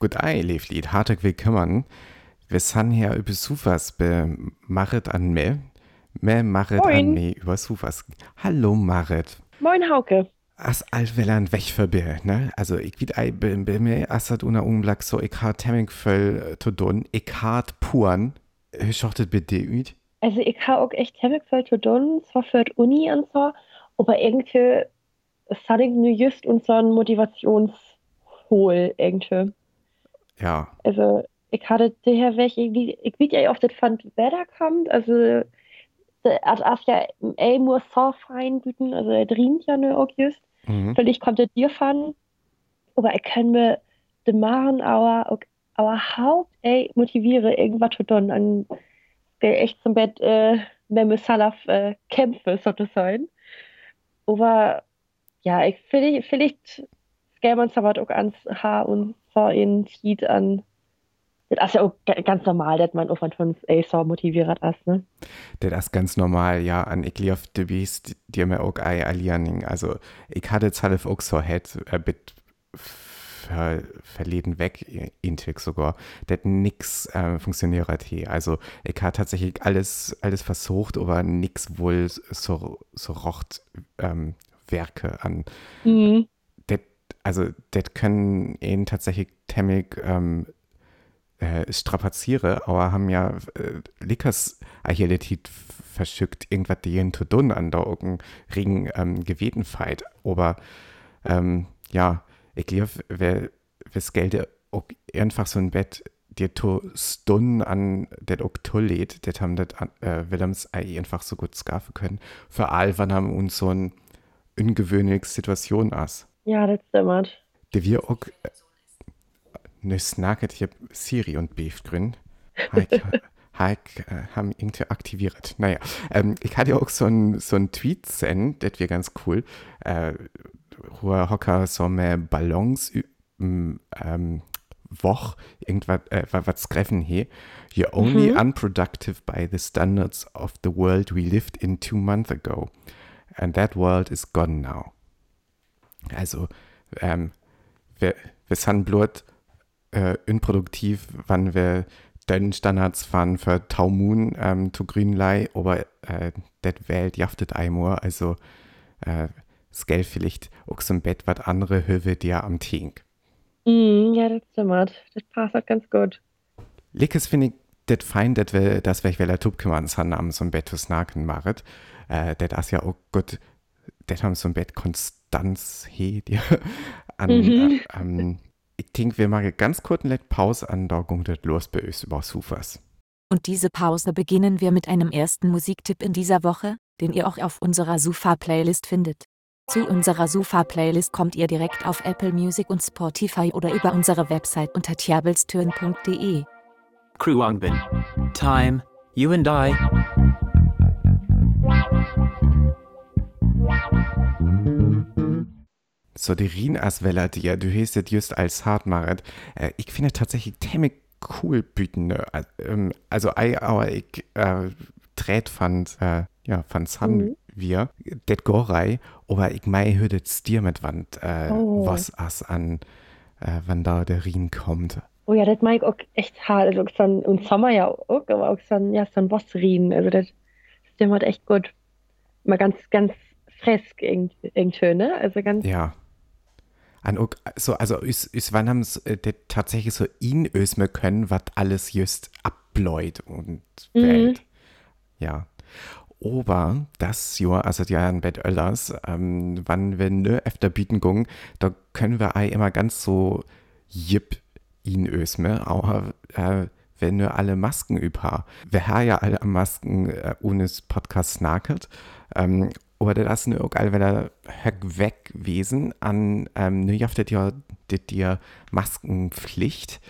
Gut ei, Leeflied, hartelijk willkommen. Wir sind hier über Sufas bemachet an me. Me machet an me über Sufas. Hallo Marit. Moin Hauke. As altwellern weg verbier, ne? Also ich wied ei be, be me assat una umlag so ich hat temming voll to don. Ich hat puren. Hur schachtet bitte üt? Also ich habe auch echt ziemlich viel zu tun, zwar für Uni und so, aber irgendwie ist das nur just unseren Motivationshol irgendwie. Ja, Also ich hatte daher welche, irgendwie, ich weiß ja auch, das fand Wetter kommt, also hat erst ja ey muss so fein bieten, also er dient ja nur auch just. mhm. Vielleicht konnte dir fahren, aber ich kann mir den machen, aber, aber Haupt, ey, motiviere irgendwas zu tun, an der echt zum Bett, äh, wir Salaf, äh, kämpfe, sozusagen. Aber, ja, ich, vielleicht, vielleicht, man es aber auch ans Haar und so in Tiet an, das ist ja auch ga- ganz normal, dass man auch von so motiviert ist, ne? Das ist ganz normal, ja, an ich lief de Beast, die mir auch ei allianing. Also, ich hatte Zalef auch so het, äh, bit ver, verleden weg, intig sogar, das nix äh, funktioniert hier. Also, ich hatte tatsächlich alles, alles versucht, aber nix wohl so, so rocht ähm, Werke an. Mhm. Also, das können ihn tatsächlich temmig ähm, äh, strapaziere, aber haben ja äh, Lickers Agilität verschickt, irgendwas die zu tun an der Augen Ring ähm, geweten feit. Aber ähm, ja, ich glaube, wer wes Geld auch einfach so ein Bett dir to Stunden an det auch toll lädt, det haben det äh, Willems einfach so gut schaffen können. Für all wann haben uns so ein ungewöhnliche Situation as. Ja, das stimmt. Die wir auch äh, ne snacket hier Siri und Beef drin. Heik, Heik äh, haben irgendwie aktiviert. Naja, ähm, ich hatte auch so ein, so ein Tweet send, das wäre ganz cool. Äh, wo er Hocker so mehr Ballons ähm, woch irgendwas äh, wa- was treffen hier. You're only unproductive by the standards of the world we lived in two months ago. And that world is gone now. Also, ähm, wir, wir sind bloß äh, unproduktiv, wann wir den Standards fahren für Taumun ähm, zu Grünlei, aber äh, das Welt jaftet einmal, also äh, das Geld vielleicht auch so ein Bett, was andere Höhe dir am Tink. Mhm, ja, das stimmt. Das passt halt ganz gut. Lickes finde ich das fein, dass wir, dass wir welcher Tub kümmern sind, am so ein Bett zu snacken machet. Äh, das ist ja auch gut, das haben so ein Bett Konstanz he dir an. Mhm. Äh, ähm, ich denke, wir machen ganz kurz eine Pause an, da kommt das los bei uns über Sufas. Und diese Pause beginnen wir mit einem ersten Musiktipp in dieser Woche, den ihr auch auf unserer Sufa-Playlist findet. Zu unserer Sufa-Playlist kommt ihr direkt auf Apple Music und Spotify oder über unsere Website unter tjabelstürn.de. Kruangbin. Time, you and I. So, die Rien as Weller, die du hast das just als hart. Äh, ich finde tatsächlich ziemlich cool büten. Ne? Al- ähm, Also, ei, aber ich äh, dreht fand, äh, ja, fand San Mhm. wir, det Gorei, aber ich mei hört dir mit Wand, äh, Oh. was as an, äh, wann da der Rien kommt. Oh ja, das mag ich auch echt hart. Also ein, im Sommer ja auch, aber auch so ein, ja, so ein Wasserrien. Also das, stimmt echt gut. Mal ganz, ganz fresk irgend- irgendwie, ne? Also ganz, Ja. An so, also, is, is wann haben äh, det tatsächlich so in ösme können, was alles just abläut und Mhm. Welt. Ja. Aber das Jahr, also ja ein Bett Öllers, ähm, wann wir ne öfter bieten gungen, da können wir ei immer ganz so jip in ösme, aber äh, wenn nur alle Masken über. Wir haben ja alle Masken äh, ohne Podcast snacket. Ähm, aber das ist nur auch all, wenn er weg gewesen an, ähm, nu jaftet ja dit dir Maskenpflicht.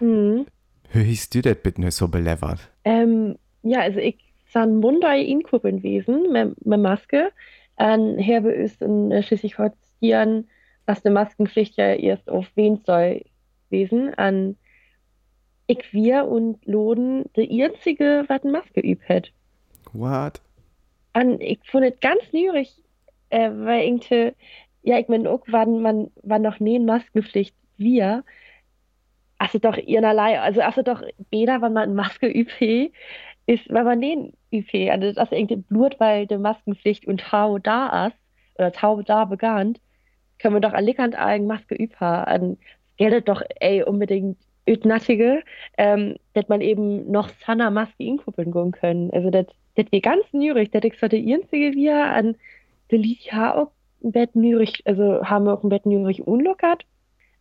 mhm. Hörst du das bitte nicht so belevert? Ähm, ja, also ich san Mundai inkuben wesen mit, mit Maske. An herbe ist in äh, Schleswig-Holstein, was eine Maskenpflicht ja erst auf wen soll wesen. An ich wir und Loden der einzige, was eine Maske übt hat. What? An, ich fand es ganz nürig, äh, weil irgendwie, ja, ich meine auch, wann man, wann noch nie Maskenpflicht wir, also doch ihrerlei, also also doch weder, wenn man Maske übt, ist, wenn man den übt, also das ist irgendwie Blut, weil die Maskenpflicht und Tau da ist, oder Tau da begann, können wir doch an allen Maske üben. An geldet doch, ey, unbedingt Ütnattige, ähm, dass man eben noch Sanna Maske inkuppeln gehen können. Also das wir ganz nürig, das ist so der einzige wir an der liegt ja auch ein Bett nürig, also haben wir auch ein Bett nürig unlockert.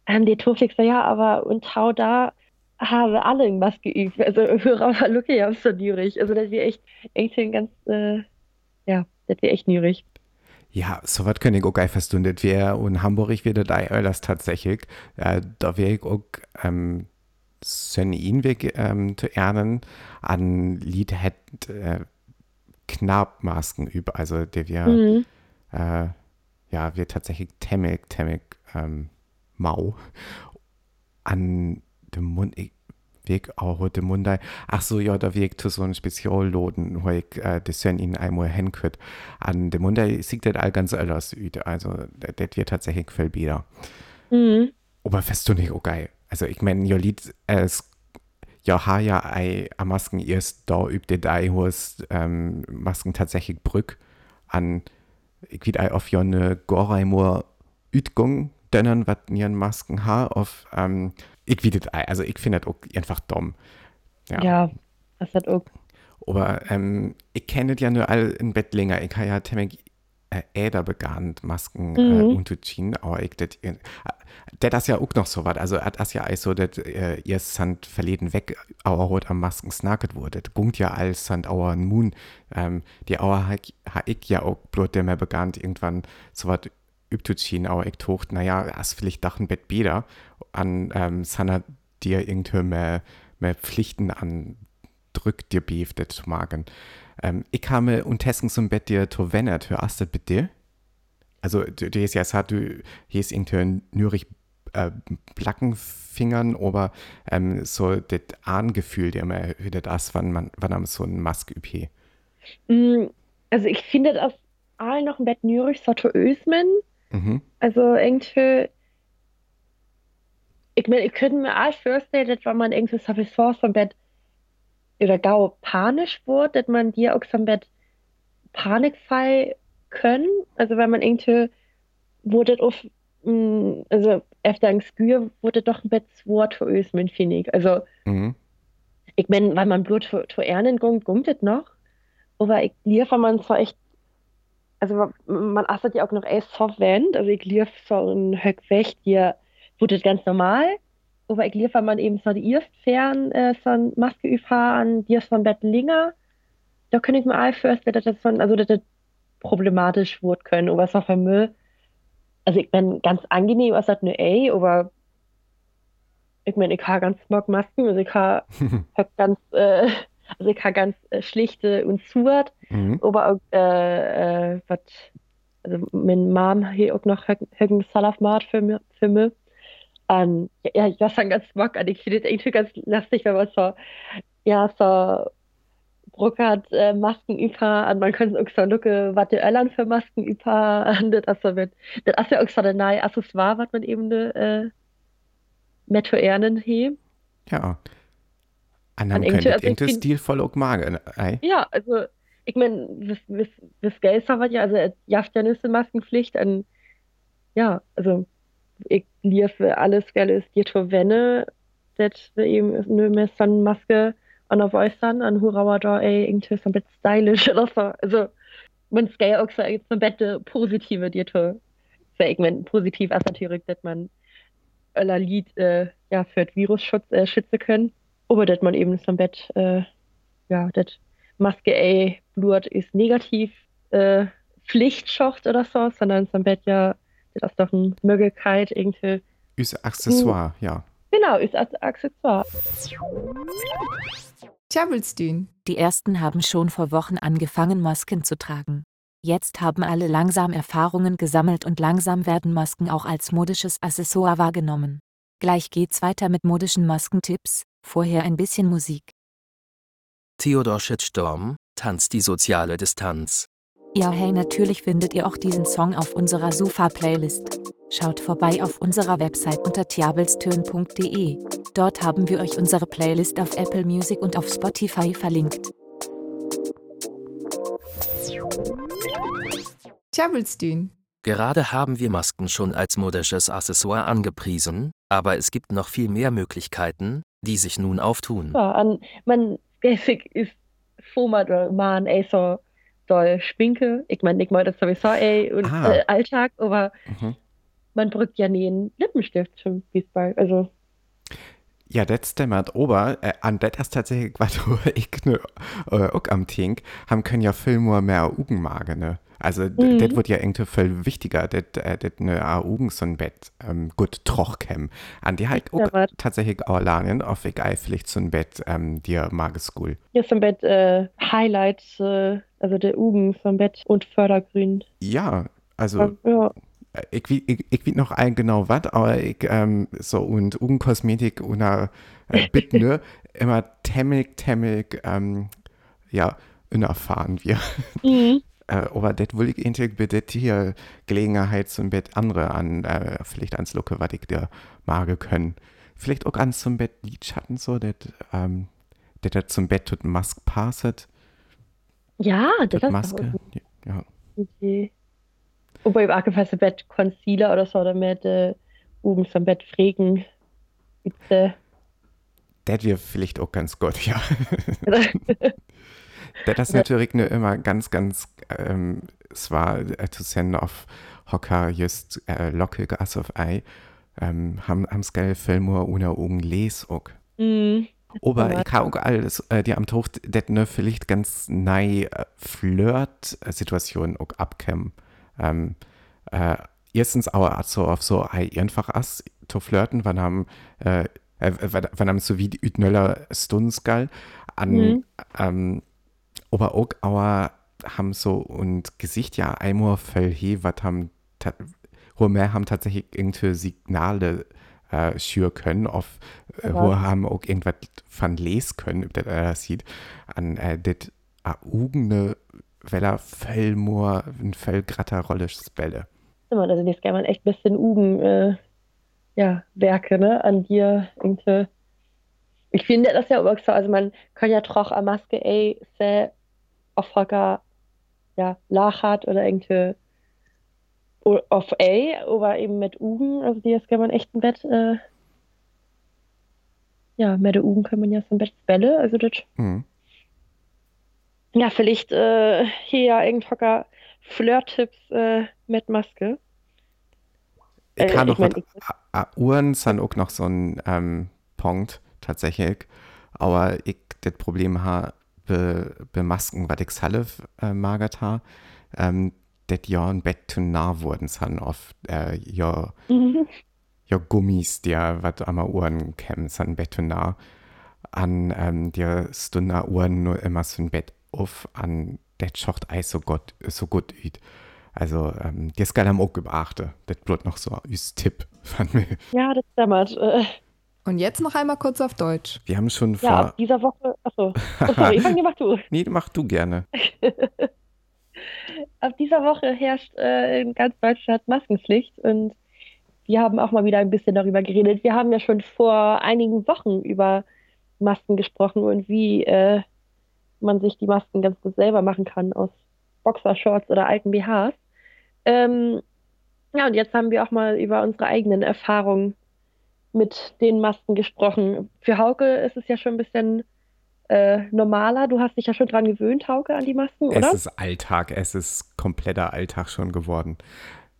Ähm, die Tofix ja, aber und Tau da habe alle irgendwas geübt. Also Hörer Lucke ja so nürig. Also das wir echt echt ganz, äh, ja, das wir echt nürig. Ja, so was kann ich auch geil verstehen. Das wäre in Hamburg wieder da das tatsächlich. Äh, da wäre ich auch ähm, sen Inweg ähm, zu ernen an Lied hätt äh, Knabmasken über, also der wir mhm. äh, ja, wir tatsächlich temmig, temmig ähm, mau an dem Mund, ich, Weg auch heute Mundai. Ach so, ja, da wirkt so ein Spezialloden, wo ich äh, das in ihnen einmal hinkriegt. An dem Mundai sieht das all ganz anders aus. Also, das wird tatsächlich viel besser. Mhm. Aber fest du nicht, geil. Also ich meine, ja Lied, es ja ha ja ei a Masken erst da übt der wo es ähm, Masken tatsächlich brück an ich wieder auf ja eine Goraimur Ütgung denen was ihren Masken ha auf ähm, ich wie das also ich finde das auch einfach dumm. Ja, ja das hat auch. Aber ähm, ich kenne ja nur all in Bett länger. Ich habe ja äh, Äder begann Masken äh, mhm. äh, ich das, äh, das ja auch noch so was. Also das ja auch so, dass äh, ihr Sand verleden weg, heute am Masken snacket wurde. Das gungt ja als Sand auer Moon. Ähm, die Auer ha ich ja auch bloß der mehr begann irgendwann so was übtuziehen, aber ich tocht, naja, das vielleicht doch ein Bett wieder an ähm, Sanna dir irgendwie mehr, mehr Pflichten an drückt dir beef zu magen. Ähm, ich habe unterdessen zum Bett dir to wennert, hörst du bitte? Also, du, du hast ja gesagt, du hast irgendwie nürig äh, Plackenfingern, aber ähm, so das Angefühl, der immer wieder das, wann man, wann man so eine Maske übt. Mm, also, ich finde das allen noch ein Bett nürig, so to Ösmen. Mhm. Also, irgendwie, ich meine, ich könnte mir auch vorstellen, dass wenn man irgendwie so viel vom Bett oder gau panisch wird, dass man dir auch so ein Panikfall können. Also wenn man irgendwie wurde auf mm, also efter ein Skür wurde doch ein Bett Wort für Ösmen, finde ich. Also mhm. ich meine, weil man Blut für, für Ernen gungt, gungt das noch. Aber ich liefere man zwar echt, also man achtet ja auch noch erst Softwand, also ich lief so ein Höck weg, dir wurde ganz normal aber ich liefere man eben so die erst fern äh, so Maske üfahren, die ist von Bettlinger. Da kann ich mir auch vorstellen, dass das von, also das problematisch wird können, aber so für Müll. Also ich bin ganz angenehm, als das eine A, aber ich meine, ich habe ganz smog Masken, also ich habe hab ganz, äh, also ich habe ganz äh, schlichte und zuert, mhm. aber auch, äh, äh, was, also meine Mom hier auch noch Höcken Salafmat für für mich. Um, ja, ich war schon ganz smog an. Ich finde es irgendwie ganz lustig, wenn man so, ja, so Bruckert äh, Masken über und man könnte auch so lucke, was die Öllern für Masken über und das so mit, das ist ja auch so ein neues Accessoire, was man eben äh, mit Ernen hebt. Ja. Und dann könnte also irgendwie stilvoll auch magen. Äh? Ja, also, ich meine, das, das, das Geld hat ja, also, ja, ja nicht Maskenpflicht und, ja, also, ich liefere alles Geld dir wenne, dat eben mehr so eine Maske an euch dann, an Hurauer da, ey, irgendwie so bisschen stylisch oder so. Also, man skal auch so ein bisschen positive ich mein, positiv ist natürlich, dass man aller Lied, äh, ja, für den Virusschutz äh, schützen können. Aber dass man eben so Bett, äh, ja, das Maske, ey, Blut ist negativ, äh, Pflichtschocht oder so, sondern so Bett ja das ist doch eine Möglichkeit irgendwie. Ist Accessoire, ja. Genau, ist Accessoire. Tjabelstün. Die ersten haben schon vor Wochen angefangen, Masken zu tragen. Jetzt haben alle langsam Erfahrungen gesammelt und langsam werden Masken auch als modisches Accessoire wahrgenommen. Gleich geht's weiter mit modischen Maskentipps, vorher ein bisschen Musik. Theodor Schützsturm tanzt die soziale Distanz. Ja, hey, natürlich findet ihr auch diesen Song auf unserer Sufa-Playlist. Schaut vorbei auf unserer Website unter tiabelstön.de. Dort haben wir euch unsere Playlist auf Apple Music und auf Spotify verlinkt. Tjabelstün. Gerade haben wir Masken schon als modisches Accessoire angepriesen, aber es gibt noch viel mehr Möglichkeiten, die sich nun auftun. Ja, an, man, ist Foma oder man, so doll Schminke. Ich meine, ich meine das sowieso, ey, und Ah. äh, Alltag, aber Mhm. man brückt ja nie einen Lippenstift zum Fußball. Also, Ja, das stimmt. Aber äh, an das ist tatsächlich, was ich ne, äh, auch am Tink, haben können ja viel mehr mehr Ugenmage, ne? Also, Mhm. das wird ja irgendwie viel wichtiger, das äh, das ne a Ugen so ein Bett ähm, gut troch käm. An die halt auch Ja, tatsächlich auch lernen, auf egal vielleicht so ein Bett, ähm, dir Mageschool. hier ist im Bett äh, Highlights, äh, also der Ugen vom Bett und Fördergrün. Ja, also. Ja, Äh, Ich, wie- ich, ich weiß noch ein genau was, aber ich, ähm, so und Ugenkosmetik und äh, Bit, ne, immer temmig, temmig, ähm, ja, unerfahren wir. mhm. Äh, aber das will ich eigentlich bitte hier Gelegenheit zum Bett andere an, äh, vielleicht ans Lucke, was ich dir mage können. Vielleicht auch ans zum Bett Lidschatten so, das, ähm, das das zum Bett tut Mask passet, ja das ist Maske. Ja. eine Idee. Wobei im angepassten Bett Concealer oder so, damit äh, Ugen vom Bett pflegen. Bitte. Das wäre vielleicht auch ganz gut, ja. Das ist natürlich nur immer ganz, ganz, ähm, es war äh, zu senden auf Hocker just äh, lockig as auf Ei, ähm, haben am Skell Filmur ohne Augen les auch. mhm. Aber ich habe auch alles, äh, die am Tuch, das ne vielleicht ganz nei äh, Flirt-Situation auch abkämmen. Ähm, äh, erstens auch so auf so ei einfach as zu flirten, wann haben, äh, äh, wann haben so wie die Ütnöller Stunskal an, Mhm. ähm, aber auch aber haben so und Gesicht ja einmal voll he, was haben, mehr haben tatsächlich irgendwie Signale äh, schür können, auf äh, Ja. wo haben auch irgendwas von lesen können, ob das er sieht, an äh, das Augene, weil er voll nur ein voll gratter Rolle spelle. Immer, also das kann man echt ein bisschen Ugen, äh, ja, Werke, ne, an dir irgendwie. Ich finde das ja auch so, also man kann ja troch a Maske, ey, sehr Hocker, ja, lachat oder irgendwie auf ey, aber eben mit Ugen, also die kann man echt im Bett, äh, ja, mit der Ugen kann man ja so im Bett spelle, also das, Hm. ja, vielleicht, äh, hier ja irgend Hocker Flirt-Tipps, äh, mit Maske. Ich Äh, kann ich was, a- a- Uhren sind auch noch so ein ähm, Punkt, tatsächlich. Aber ich das Problem habe, be, be Masken, was ich salve äh, magert ha, ähm, ja ein Bett zu nah wurden sind auf äh, ja, Mhm. Gummis, die was am Uhren kämen, sind Bett zu nah. An ähm, der Stunde Uhren nur immer so ein Bett auf, an das schaut ei so gut, so gut üt. Also, ähm, das kann am auch beachten. Das bleibt noch so als Tipp von mir. Ja, das dämmert. Äh, Und jetzt noch einmal kurz auf Deutsch. Wir haben schon ja, vor. ab dieser Woche, achso, oh, sorry, fang mach du. Nee, mach du gerne. Ab dieser Woche herrscht äh, in ganz Deutschland Maskenpflicht und wir haben auch mal wieder ein bisschen darüber geredet. Wir haben ja schon vor einigen Wochen über Masken gesprochen und wie äh, man sich die Masken ganz gut selber machen kann aus Boxershorts oder alten BHs. Ähm, ja, und jetzt haben wir auch mal über unsere eigenen Erfahrungen mit den Masken gesprochen. Für Hauke ist es ja schon ein bisschen äh, normaler. Du hast dich ja schon dran gewöhnt, Hauke, an die Masken, oder? Es ist Alltag, es ist kompletter Alltag schon geworden.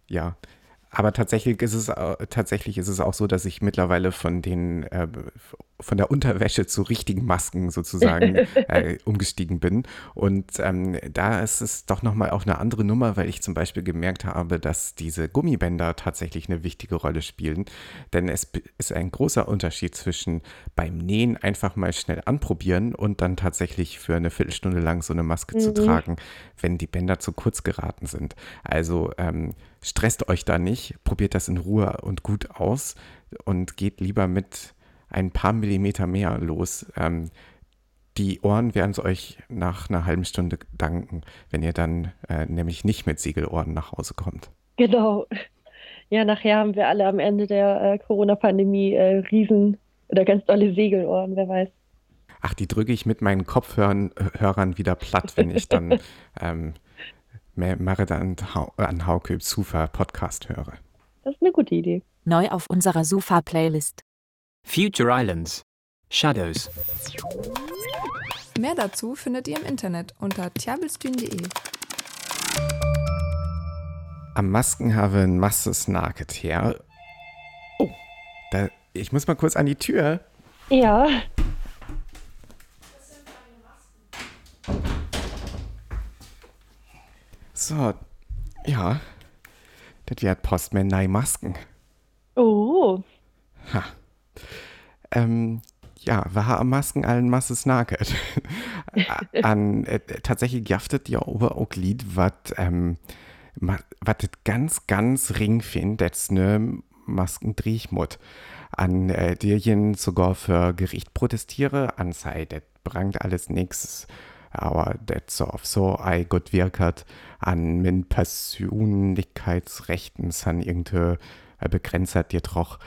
Ja. Aber tatsächlich ist es au- tatsächlich ist es auch so, dass ich mittlerweile von den äh, von der Unterwäsche zu richtigen Masken sozusagen äh, umgestiegen bin. Und ähm, da ist es doch nochmal auch eine andere Nummer, weil ich zum Beispiel gemerkt habe, dass diese Gummibänder tatsächlich eine wichtige Rolle spielen. Denn es ist ein großer Unterschied zwischen beim Nähen einfach mal schnell anprobieren und dann tatsächlich für eine Viertelstunde lang so eine Maske zu Mhm. tragen, wenn die Bänder zu kurz geraten sind. Also ähm, stresst euch da nicht, probiert das in Ruhe und gut aus und geht lieber mit ein paar Millimeter mehr los. Ähm, die Ohren werden es euch nach einer halben Stunde danken, wenn ihr dann äh, nämlich nicht mit Siegelohren nach Hause kommt. Genau. Ja, nachher haben wir alle am Ende der äh, Corona-Pandemie äh, Riesen oder ganz dolle Segelohren, wer weiß. Ach, die drücke ich mit meinen Kopfhörern Hörern wieder platt, wenn ich dann ähm, Marit an, an Hauke Sufa Podcast höre. Das ist eine gute Idee. Neu auf unserer Sufa-Playlist. Future Islands. Shadows. Mehr dazu findet ihr im Internet unter tjabelstühn.de. Am Masken habe ein Masses Naket her. Oh, da, ich muss mal kurz an die Tür. Ja. So, ja. Das wird Postman neue Masken. Oh. Ha. Ähm, ja, wir haben Masken allen Masses naget. An äh, tatsächlich jaftet ja ober auch Lied, was ähm, ganz, ganz ring jetzt ne Masken Driechmut. An äh, derjen sogar für Gericht protestiere, an sei, das brangt alles nix aber das so auf so ei gut wirkert an min Persönlichkeitsrechten san irgende äh, begrenzert dir doch.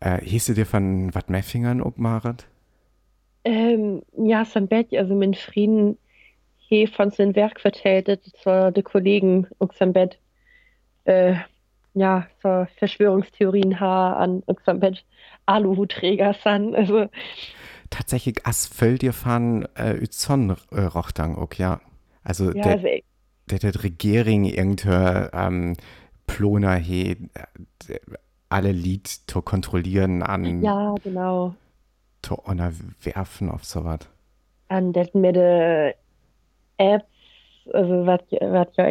Äh, hieße dir von wat Meffingern obmaret? Ähm, ja, san Bett, also min Frieden he von sein Werk verteltet zur de Kollegen und Bett. Äh, ja, zur Verschwörungstheorien ha an und Bett Aluhutträger san, also tatsächlich as völl dir fan äh, Uzon äh, rochtang ook, ja. Also ja, der, also, der, der Regierung irgendwie ähm, Ploner he alle Lied zu kontrollieren an ja, genau. zu werfen auf sowas. An der mit de Apps, also was was ja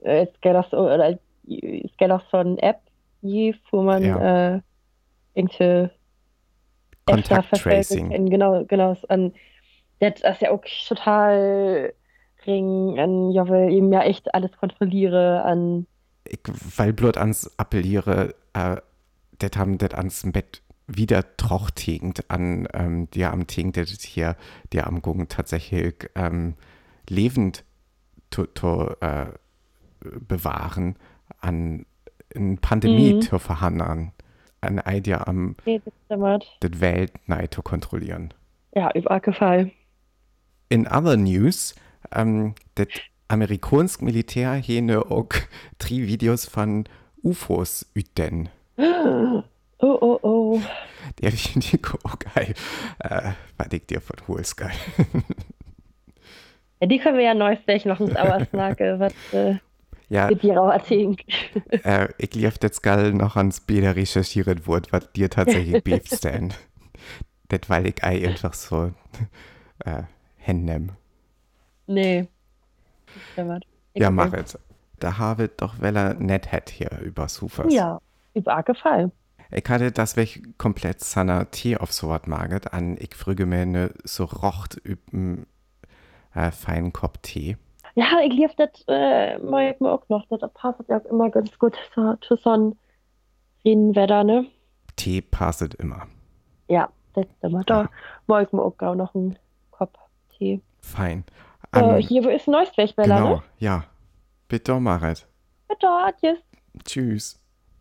äh, es geht auch so oder es geht auch so eine App, wo man Ja. äh, irgendwie Contact öfter verfolgen Tracing. kann. Genau, genau. An, das ist ja auch total ring, an, ja, weil eben ja echt alles kontrolliere, an, Ich, weil bloß ans appelliere, äh, det haben det ans Bett wieder trochtegend an ähm, dir am Ting, das hier dir am Gucken tatsächlich ähm, lebend to, to, äh, bewahren, an in Pandemie Mhm. zu verhandeln, an Idee am nee, das stimmt. das Welt nein zu kontrollieren. Ja, überall gefallen. In other news, ähm, das amerikanische Militär hene auch drei Videos von UFOs üten. Oh, oh, oh. Der finde ich auch geil. Äh, dir von Hohes geil. Ja, die können wir ja neues noch ins Auersnake, was äh, Ja, auch erzählen. äh, ich lief jetzt geil noch ans Bilder recherchiert wurde, was dir tatsächlich beefst denn. Das weil ich ei einfach so äh, hinnehm. Nee. Ja, mach es. Da habe doch Weller net hat hier über Sufers. Ja, überall gefallen. Ich hatte das weg komplett seiner Tee auf so was maget an ich früge mir ne so rocht üben äh, feinen Kopf Tee. Ja, ich lief das äh, mal ich mir auch noch. Das passt ja auch immer ganz gut zu, so einem Regenwetter, ne? Tee passet immer. Ja, das stimmt. Da mag ich mir auch noch einen Kopf Tee. Fein. Äh, An- hier, wo ist ein neues Welchweller, genau, ne? ja. Bitte, Marit. Bitte, adios. Tschüss.